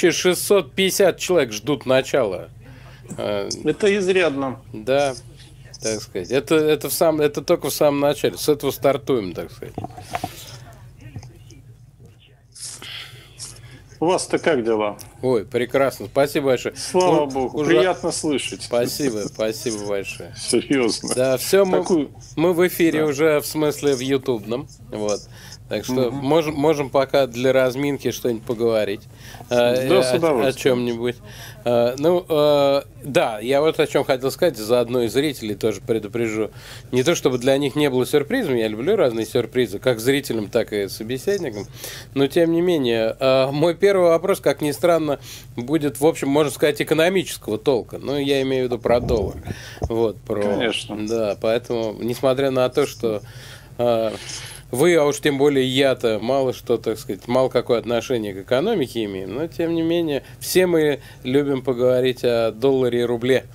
650 человек ждут начала. А, это изрядно. Да, так сказать. Это, это, в сам, это только в самом начале. С этого стартуем, так сказать. У вас-то как дела? Ой, прекрасно. Спасибо большое. Слава ну, Богу, уже... приятно слышать. Спасибо, спасибо большое. Серьезно. Да, все, мы, Такую... мы в эфире да. уже, в смысле, в ютубном. Вот. Так что угу. можем, можем пока для разминки что-нибудь поговорить. Э, да, с о, о чем-нибудь. Э, ну, э, да, я вот о чем хотел сказать, заодно и зрителей тоже предупрежу. Не то, чтобы для них не было сюрпризом, я люблю разные сюрпризы, как зрителям, так и собеседникам, но тем не менее, мой первый вопрос, как ни странно, будет, в общем, можно сказать, экономического толка. Ну, я имею в виду про доллар. Вот, про... Конечно. Да, поэтому, несмотря на то, что вы, а уж тем более я-то, мало что, так сказать, мало какое отношение к экономике имеем, но тем не менее, все мы любим поговорить о долларе и рубле.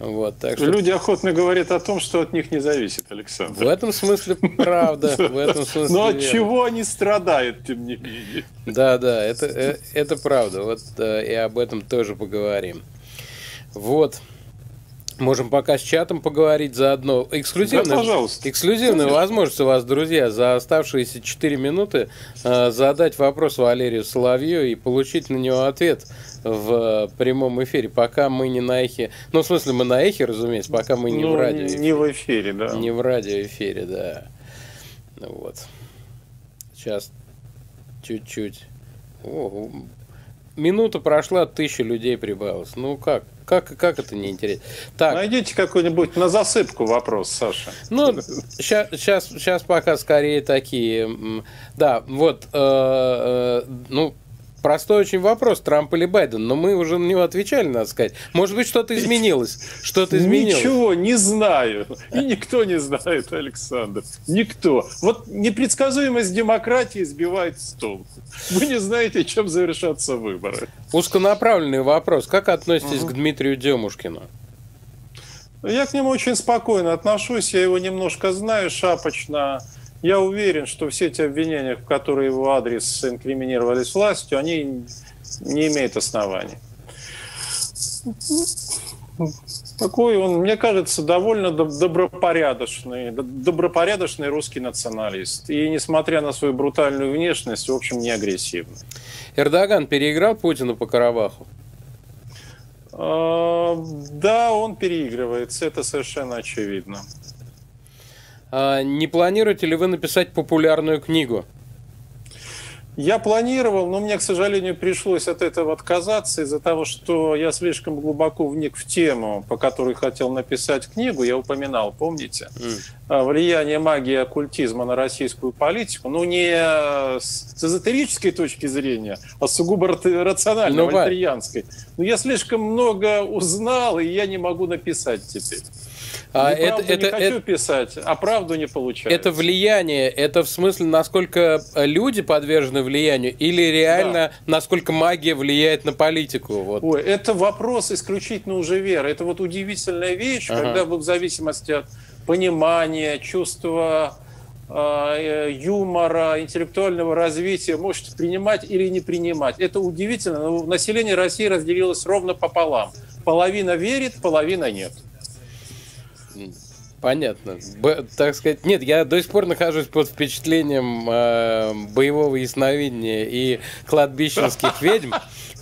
Вот, так что... Люди охотно говорят о том, что от них не зависит, Александр. В этом смысле правда. В этом смысле Но от чего они страдают, тем не менее. Да, да, это, э, это правда. Вот и об этом тоже поговорим. Вот. Можем пока с чатом поговорить заодно. Эксклюзивная, да, пожалуйста. эксклюзивная возможность у вас, друзья, за оставшиеся 4 минуты э, задать вопрос Валерию Соловью и получить на него ответ в прямом эфире. Пока мы не на эхе. Ну, в смысле, мы на эхе, разумеется, пока мы не ну, в радио. Не в эфире, да. Не в радиоэфире, да. Вот. Сейчас чуть-чуть. О, минута прошла, тысяча людей прибавилось. Ну как? Как, как это не интересно? Так. Найдите какой-нибудь на засыпку вопрос, Саша. Ну, сейчас, сейчас, сейчас пока скорее такие. Да, вот, э, э, Простой очень вопрос, Трамп или Байден, но мы уже на него отвечали, надо сказать. Может быть, что-то изменилось? Что-то изменилось? Ничего, не знаю. И никто не знает, Александр. Никто. Вот непредсказуемость демократии сбивает с толку. Вы не знаете, чем завершатся выборы. Узконаправленный вопрос. Как относитесь угу. к Дмитрию Демушкину? Я к нему очень спокойно отношусь. Я его немножко знаю шапочно. Я уверен, что все эти обвинения, в которые его адрес инкриминировались властью, они не имеют оснований. Такой он, мне кажется, довольно добропорядочный, добропорядочный русский националист. И, несмотря на свою брутальную внешность, в общем, не агрессивный. Эрдоган переиграл Путина по Карабаху? А, да, он переигрывается, это совершенно очевидно. А, не планируете ли вы написать популярную книгу? Я планировал, но мне, к сожалению, пришлось от этого отказаться из-за того, что я слишком глубоко вник в тему, по которой хотел написать книгу. Я упоминал, помните? Mm. Влияние магии и оккультизма на российскую политику. Ну, не с эзотерической точки зрения, а сугубо рациональной, ну, вольтерианской. Но я слишком много узнал, и я не могу написать теперь. А это, это, не хочу это, писать, а правду не получается. Это влияние, это в смысле, насколько люди подвержены влиянию, или реально, да. насколько магия влияет на политику? Вот. Ой, это вопрос исключительно уже веры. Это вот удивительная вещь, ага. когда вы в зависимости от понимания, чувства а, э, юмора, интеллектуального развития можете принимать или не принимать. Это удивительно. Но население России разделилось ровно пополам. Половина верит, половина нет. Понятно. Б, так сказать, нет, я до сих пор нахожусь под впечатлением э, боевого ясновидения и кладбищенских ведьм.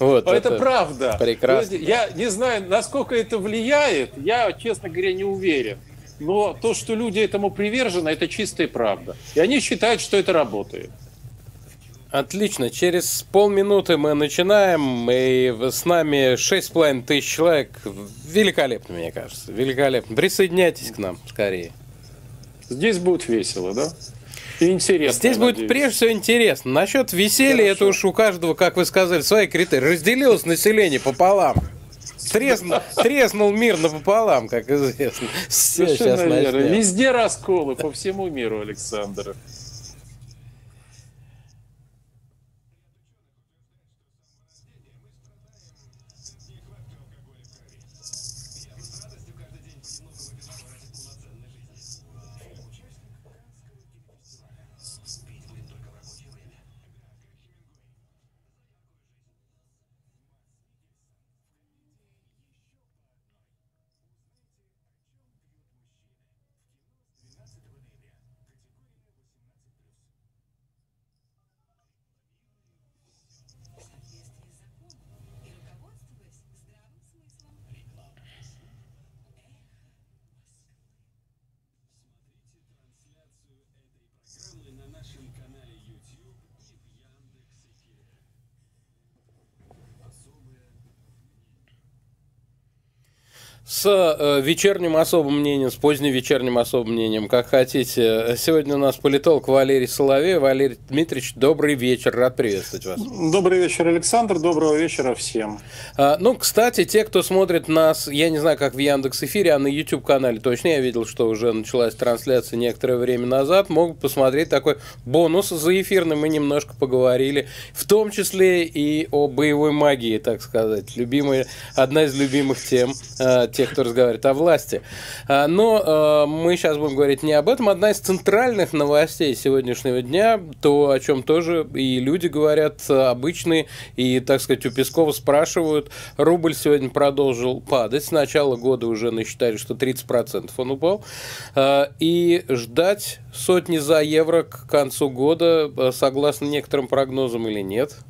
Вот, это, это правда. Прекрасно. Я не знаю, насколько это влияет, я, честно говоря, не уверен. Но то, что люди этому привержены, это чистая правда. И они считают, что это работает. Отлично. Через полминуты мы начинаем. И с нами 6,5 тысяч человек. Великолепно, мне кажется. Великолепно. Присоединяйтесь к нам скорее. Здесь будет весело, да? И интересно. Здесь будет надеюсь. прежде всего интересно. Насчет веселья, Хорошо. это уж у каждого, как вы сказали, свои критерии. Разделилось население пополам. Треснул, треснул мир напополам, как известно. Все, сейчас Везде расколы по всему миру, Александр. С э, вечерним особым мнением, с поздним вечерним особым мнением, как хотите. Сегодня у нас политолог Валерий Соловей. Валерий Дмитриевич, добрый вечер, рад приветствовать вас. Добрый вечер, Александр, доброго вечера всем. А, ну, кстати, те, кто смотрит нас, я не знаю, как в Яндекс Эфире, а на YouTube канале точно, я видел, что уже началась трансляция некоторое время назад, могут посмотреть такой бонус за эфирным, мы немножко поговорили, в том числе и о боевой магии, так сказать, любимая, одна из любимых тем а, тех, кто разговаривает о власти. А, но а, мы сейчас будем говорить не об этом. Одна из центральных новостей сегодняшнего дня, то, о чем тоже и люди говорят обычные, и, так сказать, у Пескова спрашивают. Рубль сегодня продолжил падать. С начала года уже насчитали, что 30% он упал. А, и ждать сотни за евро к концу года, согласно некоторым прогнозам или нет –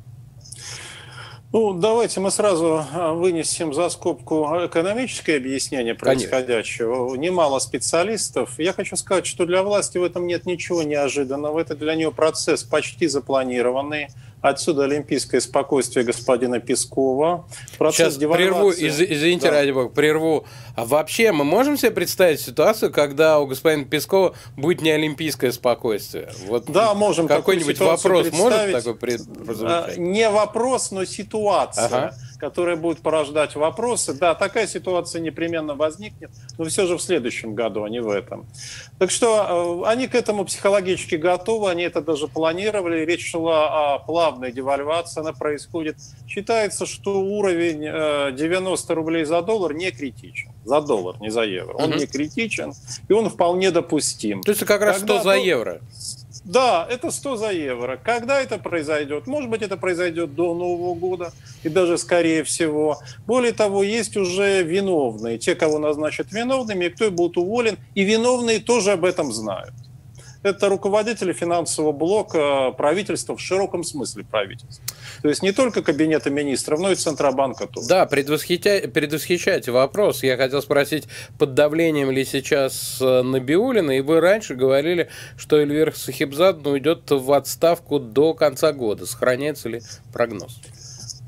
ну, давайте мы сразу а, вынесем за скобку экономическое объяснение происходящего. Конечно. Немало специалистов. Я хочу сказать, что для власти в этом нет ничего неожиданного. Это для нее процесс почти запланированный. Отсюда олимпийское спокойствие господина Пескова. Процесс Сейчас прерву, из, извините, да. ради бога, прерву. А вообще мы можем себе представить ситуацию, когда у господина Пескова будет не олимпийское спокойствие? Вот да, можем. Какой-нибудь вопрос может такой прозвучать? А, не вопрос, но ситуация. Ага которая будет порождать вопросы. Да, такая ситуация непременно возникнет, но все же в следующем году, а не в этом. Так что э, они к этому психологически готовы, они это даже планировали. Речь шла о плавной девальвации, она происходит. Считается, что уровень 90 э, рублей за доллар не критичен. За доллар, не за евро. Он угу. не критичен, и он вполне допустим. То есть как раз Когда 100 за евро? Да, это 100 за евро. Когда это произойдет? Может быть, это произойдет до Нового года, и даже скорее всего. Более того, есть уже виновные, те, кого назначат виновными, и кто будет уволен, и виновные тоже об этом знают это руководители финансового блока правительства в широком смысле правительства. То есть не только кабинета министров, но и Центробанка тоже. Да, предвосхитя... предвосхищайте вопрос. Я хотел спросить, под давлением ли сейчас э, Набиулина, и вы раньше говорили, что Эльвира Сахибзадна уйдет в отставку до конца года. Сохраняется ли прогноз?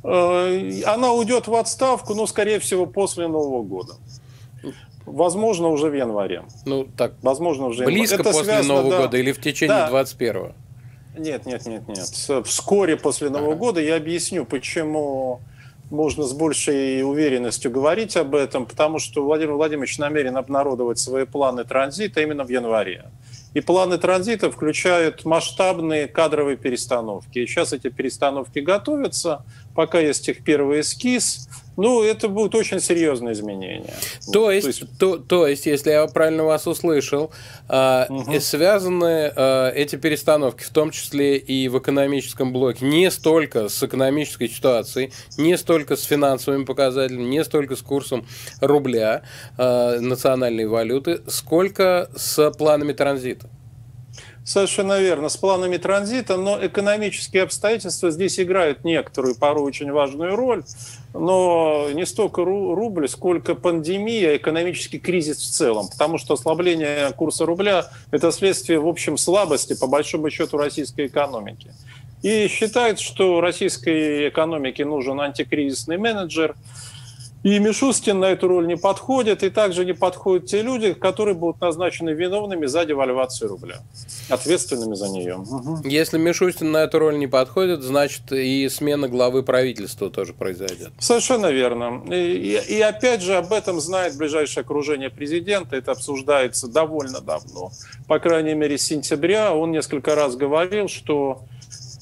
Э, она уйдет в отставку, но, скорее всего, после Нового года. Возможно, уже в январе. Ну, так, возможно, уже близко Это после связано, Нового да. года или в течение да. 21-го? Нет, нет, нет, нет. Вскоре после Нового ага. года я объясню, почему можно с большей уверенностью говорить об этом, потому что Владимир Владимирович намерен обнародовать свои планы транзита именно в январе. И планы транзита включают масштабные кадровые перестановки. И сейчас эти перестановки готовятся, пока есть их первый эскиз. Ну, это будут очень серьезные изменения. То есть, то есть, то, то есть если я правильно вас услышал, э, угу. связаны э, эти перестановки, в том числе и в экономическом блоке, не столько с экономической ситуацией, не столько с финансовыми показателями, не столько с курсом рубля, э, национальной валюты, сколько с планами транзита. Совершенно верно, с планами транзита, но экономические обстоятельства здесь играют некоторую, порой очень важную роль, но не столько рубль, сколько пандемия, экономический кризис в целом, потому что ослабление курса рубля – это следствие, в общем, слабости, по большому счету, российской экономики. И считают, что российской экономике нужен антикризисный менеджер – и Мишустин на эту роль не подходит, и также не подходят те люди, которые будут назначены виновными за девальвацию рубля, ответственными за нее. Угу. Если Мишустин на эту роль не подходит, значит и смена главы правительства тоже произойдет. Совершенно верно. И, и, и опять же об этом знает ближайшее окружение президента, это обсуждается довольно давно. По крайней мере, с сентября он несколько раз говорил, что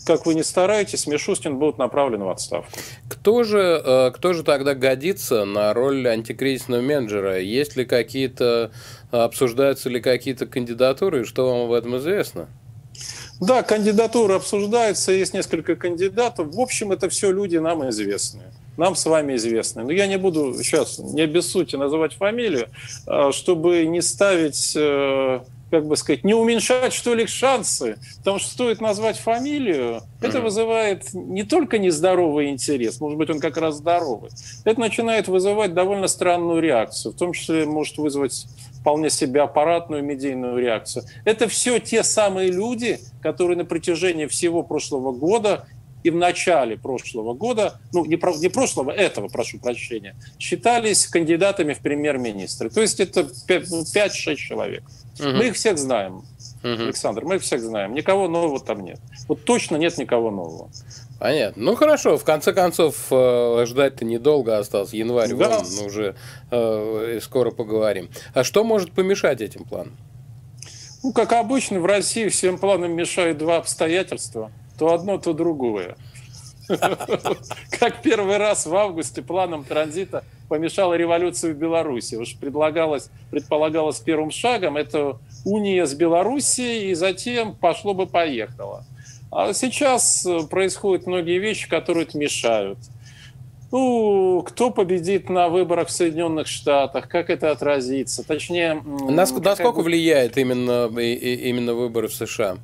как вы не стараетесь, Мишустин будет направлен в отставку. Кто же, э, кто же тогда годится на роль антикризисного менеджера? Есть ли какие-то, обсуждаются ли какие-то кандидатуры, что вам об этом известно? Да, кандидатуры обсуждаются, есть несколько кандидатов. В общем, это все люди нам известные. Нам с вами известны. Но я не буду сейчас, не без сути называть фамилию, а, чтобы не ставить э, как бы сказать, не уменьшать, что ли, шансы. Потому что стоит назвать фамилию, это вызывает не только нездоровый интерес, может быть, он как раз здоровый. Это начинает вызывать довольно странную реакцию, в том числе может вызвать вполне себе аппаратную медийную реакцию. Это все те самые люди, которые на протяжении всего прошлого года и в начале прошлого года, ну не, про, не прошлого, этого, прошу прощения, считались кандидатами в премьер-министры. То есть это 5-6 человек. Угу. Мы их всех знаем, угу. Александр, мы их всех знаем. Никого нового там нет. Вот точно нет никого нового. Понятно. Ну хорошо, в конце концов, э, ждать-то недолго осталось. Январь, да. вон, ну, уже э, скоро поговорим. А что может помешать этим планам? Ну, как обычно, в России всем планам мешают два обстоятельства. То одно, то другое. Как первый раз в августе планом транзита помешала революция в Беларуси. Уж предлагалось, предполагалось первым шагом это уния с Белоруссией, и затем пошло бы поехало. А сейчас происходят многие вещи, которые это мешают. Ну, кто победит на выборах в Соединенных Штатах, как это отразится? Точнее, Нас, насколько будет... влияет именно, именно выборы в США?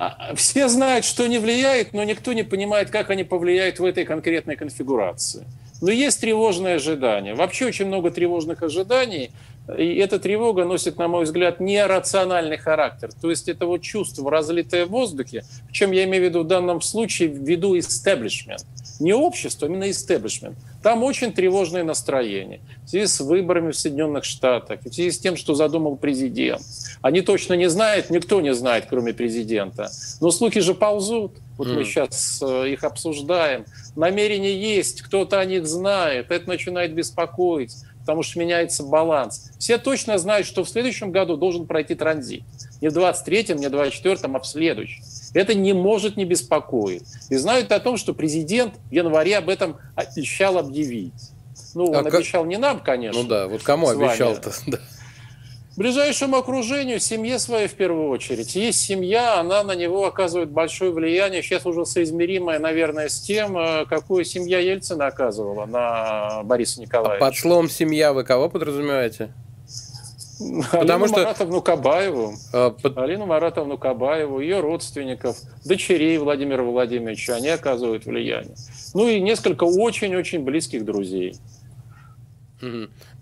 А, все знают, что не влияет, но никто не понимает, как они повлияют в этой конкретной конфигурации. Но есть тревожные ожидания. Вообще очень много тревожных ожиданий. И эта тревога носит, на мой взгляд, нерациональный характер. То есть это вот чувство, разлитое в воздухе, в чем я имею в виду в данном случае, в виду истеблишмент. Не общество, а именно истеблишмент. Там очень тревожное настроение. В связи с выборами в Соединенных Штатах, в связи с тем, что задумал президент. Они точно не знают, никто не знает, кроме президента. Но слухи же ползут. Вот mm. мы сейчас э, их обсуждаем. Намерения есть, кто-то о них знает. Это начинает беспокоить потому что меняется баланс. Все точно знают, что в следующем году должен пройти транзит. Не в 23-м, не в 24-м, а в следующем. Это не может не беспокоить. И знают о том, что президент в январе об этом обещал объявить. Ну, он а обещал как... не нам, конечно. Ну да, вот кому обещал-то? ближайшему окружению, семье своей в первую очередь. Есть семья, она на него оказывает большое влияние, сейчас уже соизмеримое, наверное, с тем, э, какую семья Ельцина оказывала на Бориса Николаевича. А под словом «семья» вы кого подразумеваете? Потому Алину что... Маратовну Кабаеву, а, под... Алину Маратовну Кабаеву, ее родственников, дочерей Владимира Владимировича, они оказывают влияние. Ну и несколько очень-очень близких друзей.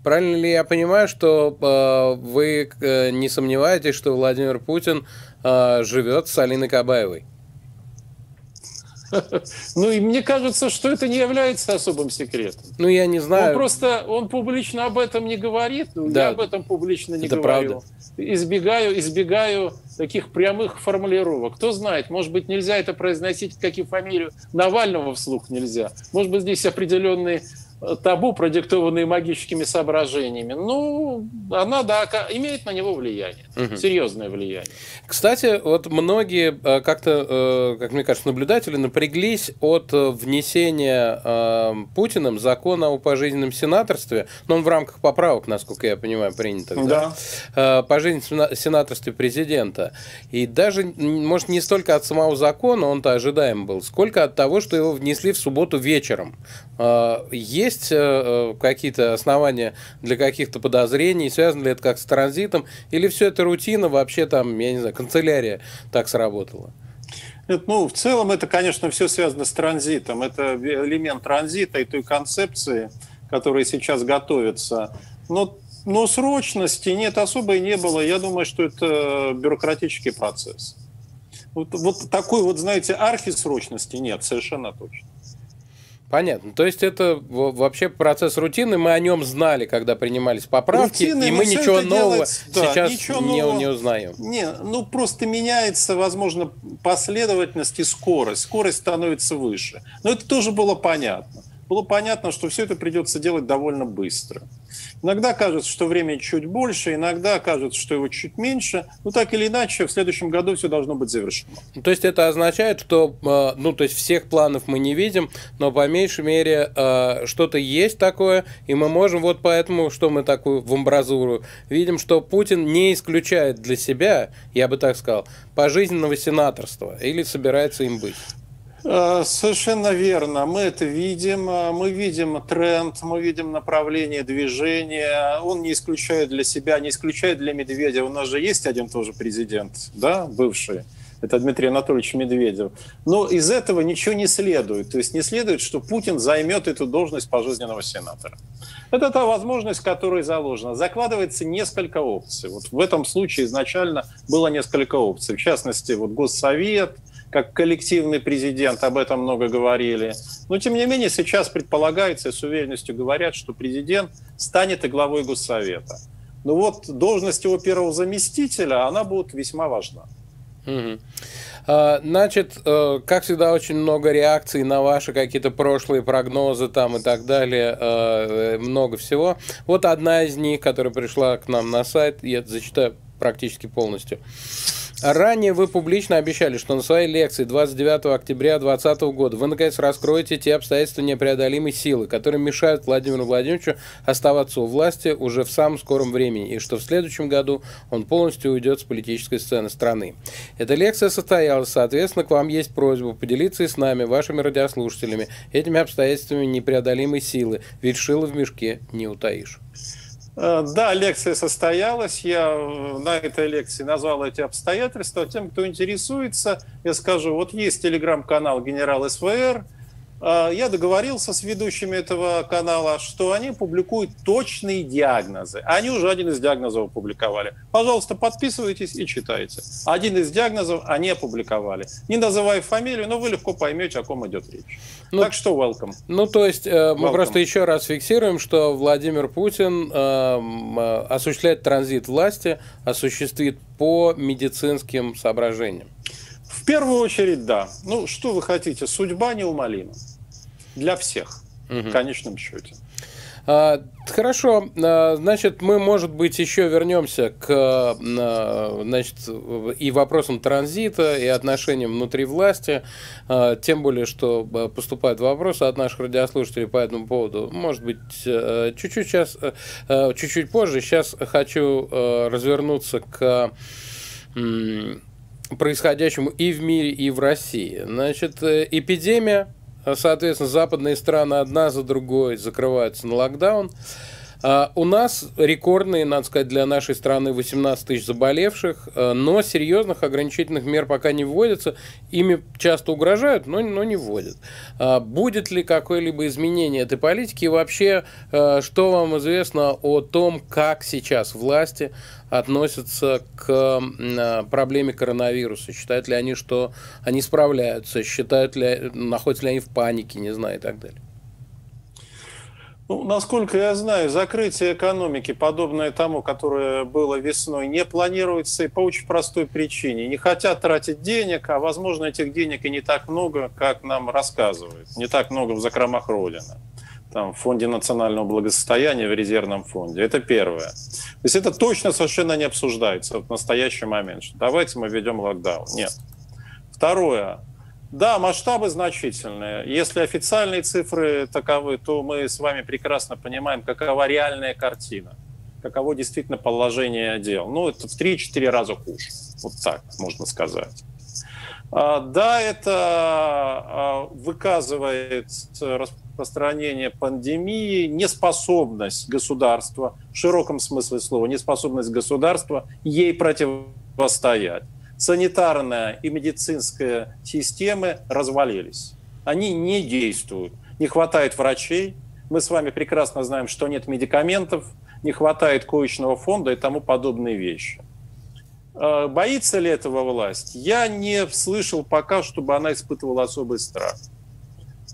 Правильно ли я понимаю, что э, вы э, не сомневаетесь, что Владимир Путин э, живет с Алиной Кабаевой? Ну, и мне кажется, что это не является особым секретом. Ну, я не знаю. Он просто, он публично об этом не говорит, но да. я об этом публично не это говорю. Правда. Избегаю, избегаю таких прямых формулировок. Кто знает, может быть, нельзя это произносить, как и фамилию Навального вслух нельзя. Может быть, здесь определенные табу, продиктованные магическими соображениями, ну, она, да, имеет на него влияние, угу. серьезное влияние. Кстати, вот многие э, как-то, э, как мне кажется, наблюдатели напряглись от э, внесения Путиным закона о пожизненном сенаторстве, но он в рамках поправок, насколько я понимаю, принято. Да. да. Пожизненном сенаторстве президента. И даже, может, не столько от самого закона, он-то ожидаем был, сколько от того, что его внесли в субботу вечером. Есть есть э, э, какие-то основания для каких-то подозрений? Связано ли это как с транзитом? Или все это рутина, вообще там, я не знаю, канцелярия так сработала? Нет, ну, в целом это, конечно, все связано с транзитом. Это элемент транзита и той концепции, которая сейчас готовится. Но, но срочности нет, особой не было. Я думаю, что это бюрократический процесс. Вот, вот такой вот, знаете, архисрочности нет, совершенно точно. Понятно. То есть это вообще процесс рутины, мы о нем знали, когда принимались поправки, Рутины, и мы ничего нового делать, да, сейчас ничего не, нового, не узнаем. Не, ну просто меняется, возможно, последовательность и скорость. Скорость становится выше. Но это тоже было понятно было понятно, что все это придется делать довольно быстро. Иногда кажется, что время чуть больше, иногда кажется, что его чуть меньше. Но так или иначе, в следующем году все должно быть завершено. То есть это означает, что, э, ну, то есть всех планов мы не видим, но по меньшей мере э, что-то есть такое, и мы можем вот поэтому, что мы такую в амбразуру видим, что Путин не исключает для себя, я бы так сказал, пожизненного сенаторства или собирается им быть. Э, совершенно верно. Мы это видим. Э, мы видим тренд, мы видим направление движения. Он не исключает для себя, не исключает для Медведя. У нас же есть один тоже президент, да, бывший. Это Дмитрий Анатольевич Медведев. Но из этого ничего не следует. То есть не следует, что Путин займет эту должность пожизненного сенатора. Это та возможность, которая заложена. Закладывается несколько опций. Вот в этом случае изначально было несколько опций. В частности, вот Госсовет – как коллективный президент, об этом много говорили. Но, тем не менее, сейчас предполагается, и с уверенностью говорят, что президент станет и главой Госсовета. Но вот должность его первого заместителя, она будет весьма важна. Угу. Значит, э, как всегда, очень много реакций на ваши какие-то прошлые прогнозы там и так далее, э, много всего. Вот одна из них, которая пришла к нам на сайт, я зачитаю практически полностью. Ранее вы публично обещали, что на своей лекции 29 октября 2020 года вы наконец раскроете те обстоятельства непреодолимой силы, которые мешают Владимиру Владимировичу оставаться у власти уже в самом скором времени, и что в следующем году он полностью уйдет с политической сцены страны. Эта лекция состоялась, соответственно, к вам есть просьба поделиться и с нами, вашими радиослушателями, этими обстоятельствами непреодолимой силы, ведь шило в мешке не утаишь. Э, да, лекция состоялась. Я э, на этой лекции назвал эти обстоятельства. Тем, кто интересуется, я скажу, вот есть телеграм-канал «Генерал СВР», я договорился с ведущими этого канала, что они публикуют точные диагнозы. Они уже один из диагнозов опубликовали. Пожалуйста, подписывайтесь и читайте. Один из диагнозов они опубликовали. Не называя фамилию, но вы легко поймете, о ком идет речь. Ну, так что welcome. Ну, то есть э, мы welcome. просто еще раз фиксируем, что Владимир Путин э, э, осуществляет транзит власти, осуществит по медицинским соображениям. В первую очередь, да. Ну, что вы хотите? Судьба неумолима. Для всех, угу. в конечном счете. А, хорошо, а, значит, мы, может быть, еще вернемся к а, значит, и вопросам транзита, и отношениям внутри власти, тем более, что поступают вопросы от наших радиослушателей по этому поводу. Может быть, чуть-чуть сейчас, чуть-чуть позже. Сейчас хочу развернуться к происходящему и в мире, и в России. Значит, э, эпидемия, соответственно, западные страны одна за другой закрываются на локдаун. А у нас рекордные, надо сказать, для нашей страны 18 тысяч заболевших, э, но серьезных ограничительных мер пока не вводятся. Ими часто угрожают, но, но не вводят. А будет ли какое-либо изменение этой политики? И вообще, что вам известно о том, как сейчас власти относятся к проблеме коронавируса? Считают ли они, что они справляются? Считают ли, находятся ли они в панике, не знаю, и так далее? Ну, насколько я знаю, закрытие экономики, подобное тому, которое было весной, не планируется и по очень простой причине. Не хотят тратить денег, а, возможно, этих денег и не так много, как нам рассказывают. Не так много в закромах Родины. Там, в Фонде национального благосостояния, в резервном фонде. Это первое. То есть это точно совершенно не обсуждается в настоящий момент. Что давайте мы введем локдаун. Нет. Второе. Да, масштабы значительные. Если официальные цифры таковы, то мы с вами прекрасно понимаем, какова реальная картина, каково действительно положение дел. Ну, это в 3-4 раза хуже. Вот так можно сказать. А, да, это а, выказывает распространение пандемии, неспособность государства, в широком смысле слова, неспособность государства ей противостоять санитарная и медицинская системы развалились. Они не действуют. Не хватает врачей. Мы с вами прекрасно знаем, что нет медикаментов, не хватает коечного фонда и тому подобные вещи. А, боится ли этого власть? Я не слышал пока, чтобы она испытывала особый страх.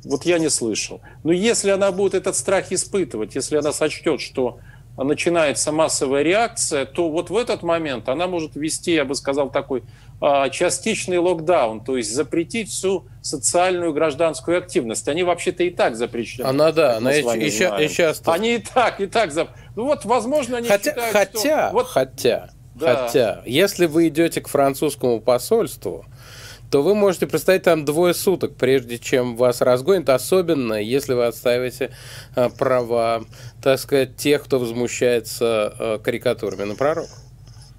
Вот я не слышал. Но если она будет этот страх испытывать, если она сочтет, что начинается массовая реакция, то вот в этот момент она может ввести, я бы сказал, такой а, частичный локдаун, то есть запретить всю социальную гражданскую активность. Они вообще-то и так запрещены. Она, да, она и, и, и часто... Они и так, и так... Зап... Ну вот, возможно, они хотя, считают, хотя, что... Вот... Хотя, да. хотя, если вы идете к французскому посольству, то вы можете простоять там двое суток, прежде чем вас разгонят, особенно если вы отстаиваете э, права, так сказать, тех, кто возмущается э, карикатурами на пророк.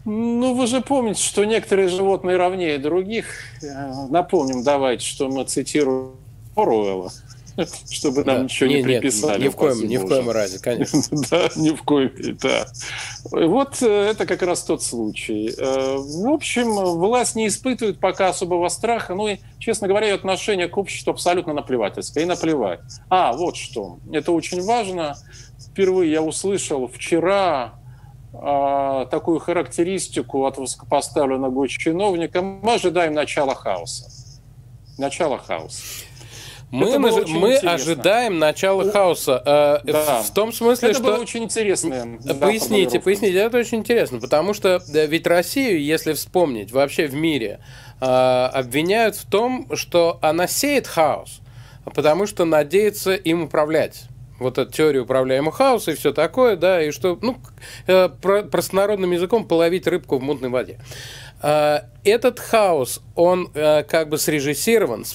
Ну, вы же помните, что некоторые животные равнее других. Э, напомним, давайте, что мы цитируем Оруэлла. чтобы нам да. ничего не, не приписали. Нет, ни в коем, ни в коем разе, конечно. да, ни в коем, да. Вот э, это как раз тот случай. Э, в общем, власть не испытывает пока особого страха, ну и, честно говоря, ее отношение к обществу абсолютно наплевательское, и наплевать. А, вот что, это очень важно. Впервые я услышал вчера а, такую характеристику от высокопоставленного чиновника. Мы ожидаем начала хаоса. Начало хаоса. Мы, наж... мы ожидаем начала хаоса. Э, да. В том смысле, это что... было очень интересно. Поясните, поясните. Это очень интересно, потому что ведь Россию, если вспомнить, вообще в мире э, обвиняют в том, что она сеет хаос, потому что надеется им управлять вот эту теорию управляемого хаоса и все такое, да, и что, ну, э, простонародным языком половить рыбку в мутной воде. Э, этот хаос, он э, как бы срежиссирован,